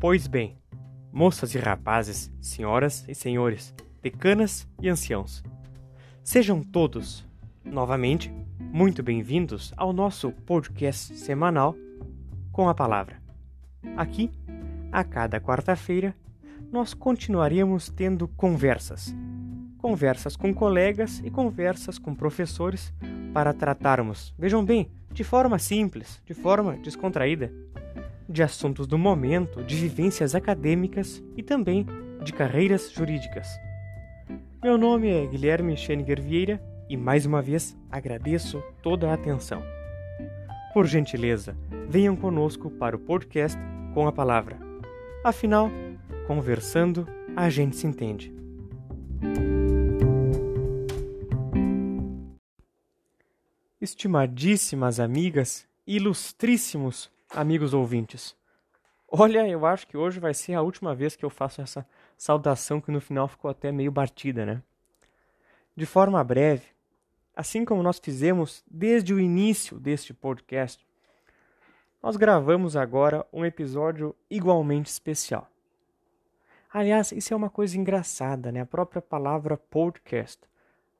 Pois bem, moças e rapazes, senhoras e senhores, decanas e anciãos, sejam todos, novamente, muito bem-vindos ao nosso podcast semanal com a palavra. Aqui, a cada quarta-feira, nós continuaremos tendo conversas. Conversas com colegas e conversas com professores para tratarmos, vejam bem, de forma simples, de forma descontraída, de assuntos do momento, de vivências acadêmicas e também de carreiras jurídicas. Meu nome é Guilherme Scheninger Vieira e mais uma vez agradeço toda a atenção. Por gentileza, venham conosco para o podcast com a palavra. Afinal, conversando, a gente se entende. Estimadíssimas amigas, ilustríssimos amigos ouvintes. Olha, eu acho que hoje vai ser a última vez que eu faço essa saudação que no final ficou até meio batida, né? De forma breve, assim como nós fizemos desde o início deste podcast, nós gravamos agora um episódio igualmente especial. Aliás, isso é uma coisa engraçada, né? A própria palavra podcast.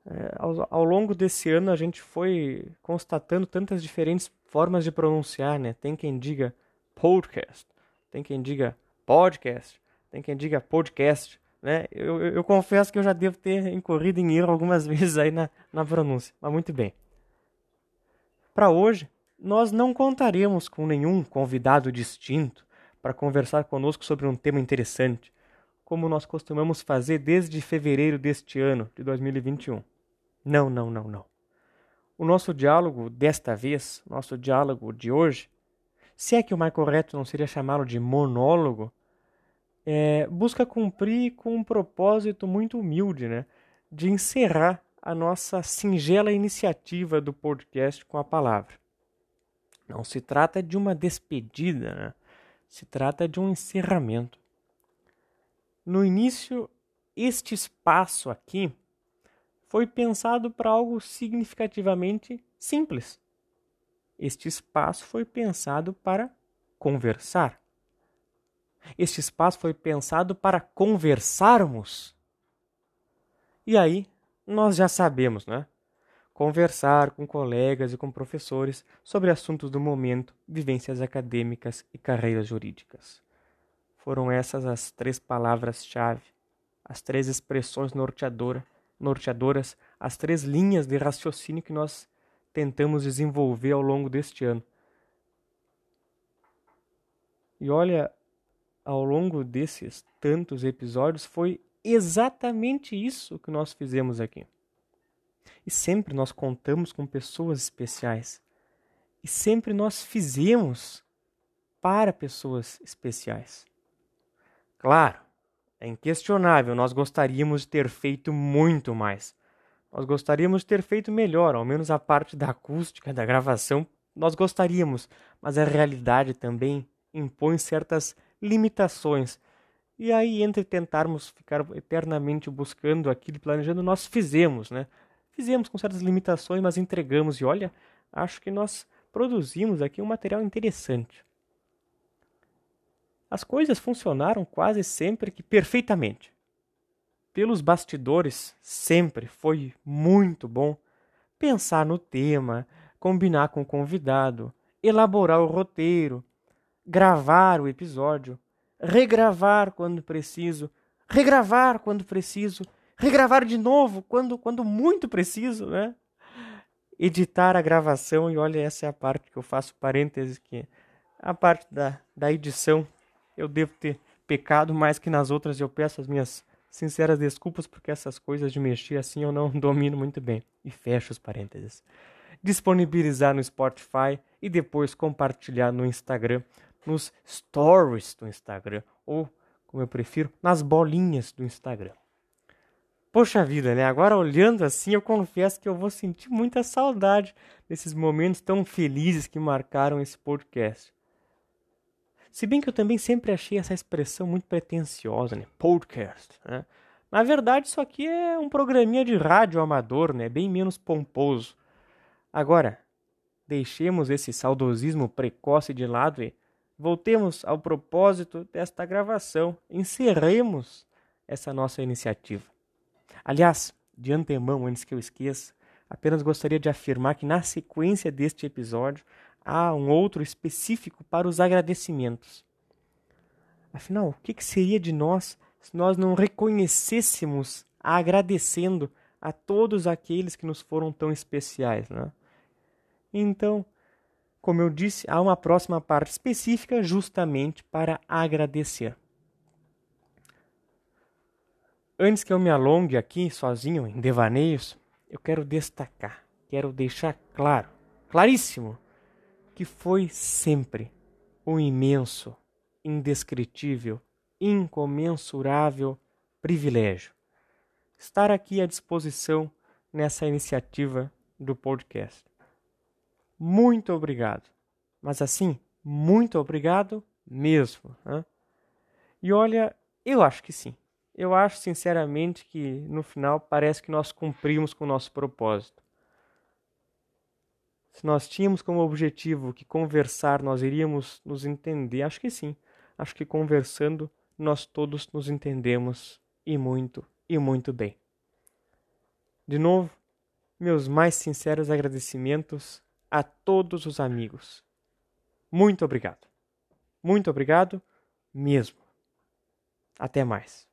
É, ao, ao, longo desse ano a gente foi constatando tantas diferentes formas de pronunciar, né? Tem quem diga podcast, tem quem diga podcast, tem quem diga podcast, né? Eu, eu, eu confesso que eu já devo ter incorrido em erro algumas vezes aí na, na pronúncia, mas muito bem. Para hoje, nós não contaremos com nenhum convidado distinto para conversar conosco sobre um tema interessante, como nós costumamos fazer desde fevereiro deste ano, de 2021. Não, não, não, não. O nosso diálogo desta vez, nosso diálogo de hoje, se é que o mais correto não seria chamá-lo de monólogo, é, busca cumprir com um propósito muito humilde, né? De encerrar a nossa singela iniciativa do podcast com a palavra. Não se trata de uma despedida, né? se trata de um encerramento. No início, este espaço aqui foi pensado para algo significativamente simples. Este espaço foi pensado para conversar. Este espaço foi pensado para conversarmos. E aí, nós já sabemos, né? Conversar com colegas e com professores sobre assuntos do momento, vivências acadêmicas e carreiras jurídicas. Foram essas as três palavras-chave, as três expressões norteadoras norteadoras as três linhas de raciocínio que nós tentamos desenvolver ao longo deste ano. E olha, ao longo desses tantos episódios, foi exatamente isso que nós fizemos aqui. E sempre nós contamos com pessoas especiais. E sempre nós fizemos para pessoas especiais. Claro, é inquestionável, nós gostaríamos de ter feito muito mais. Nós gostaríamos de ter feito melhor, ao menos a parte da acústica, da gravação, nós gostaríamos, mas a realidade também impõe certas limitações. E aí, entre tentarmos ficar eternamente buscando aquilo, planejando, nós fizemos, né? Fizemos com certas limitações, mas entregamos. E olha, acho que nós produzimos aqui um material interessante. As coisas funcionaram quase sempre que perfeitamente. Pelos bastidores, sempre foi muito bom pensar no tema, combinar com o convidado, elaborar o roteiro, gravar o episódio, regravar quando preciso, regravar quando preciso, regravar de novo quando, quando muito preciso, né? Editar a gravação, e olha, essa é a parte que eu faço parênteses que a parte da, da edição eu devo ter pecado mais que nas outras. Eu peço as minhas sinceras desculpas porque essas coisas de mexer assim eu não domino muito bem. E fecho os parênteses. Disponibilizar no Spotify e depois compartilhar no Instagram, nos stories do Instagram ou, como eu prefiro, nas bolinhas do Instagram. Poxa vida, né? Agora olhando assim, eu confesso que eu vou sentir muita saudade desses momentos tão felizes que marcaram esse podcast. Se bem que eu também sempre achei essa expressão muito pretensiosa, né? Podcast, né? Na verdade, isso aqui é um programinha de rádio amador, né? Bem menos pomposo. Agora, deixemos esse saudosismo precoce de lado e voltemos ao propósito desta gravação, encerremos essa nossa iniciativa. Aliás, de antemão, antes que eu esqueça, apenas gostaria de afirmar que na sequência deste episódio há um outro específico para os agradecimentos. Afinal, o que, seria de nós se nós não reconhecêssemos agradecendo a todos aqueles que nos foram tão especiais? Né? Então, como eu disse, há uma próxima parte específica justamente para agradecer. Antes que eu me alongue aqui sozinho em devaneios, eu quero destacar, quero deixar claro, claríssimo, que foi sempre um imenso, indescritível, incomensurável privilégio estar aqui à disposição nessa iniciativa do podcast. Muito obrigado. Mas assim, muito obrigado mesmo. Né? E olha, eu acho que sim. Eu acho sinceramente que no final parece que nós cumprimos com o nosso propósito. Se nós tínhamos como objetivo que conversar nós iríamos nos entender, acho que sim. Acho que conversando nós todos nos entendemos e muito, e muito bem. De novo, meus mais sinceros agradecimentos a todos os amigos. Muito obrigado. Muito obrigado mesmo. Até mais.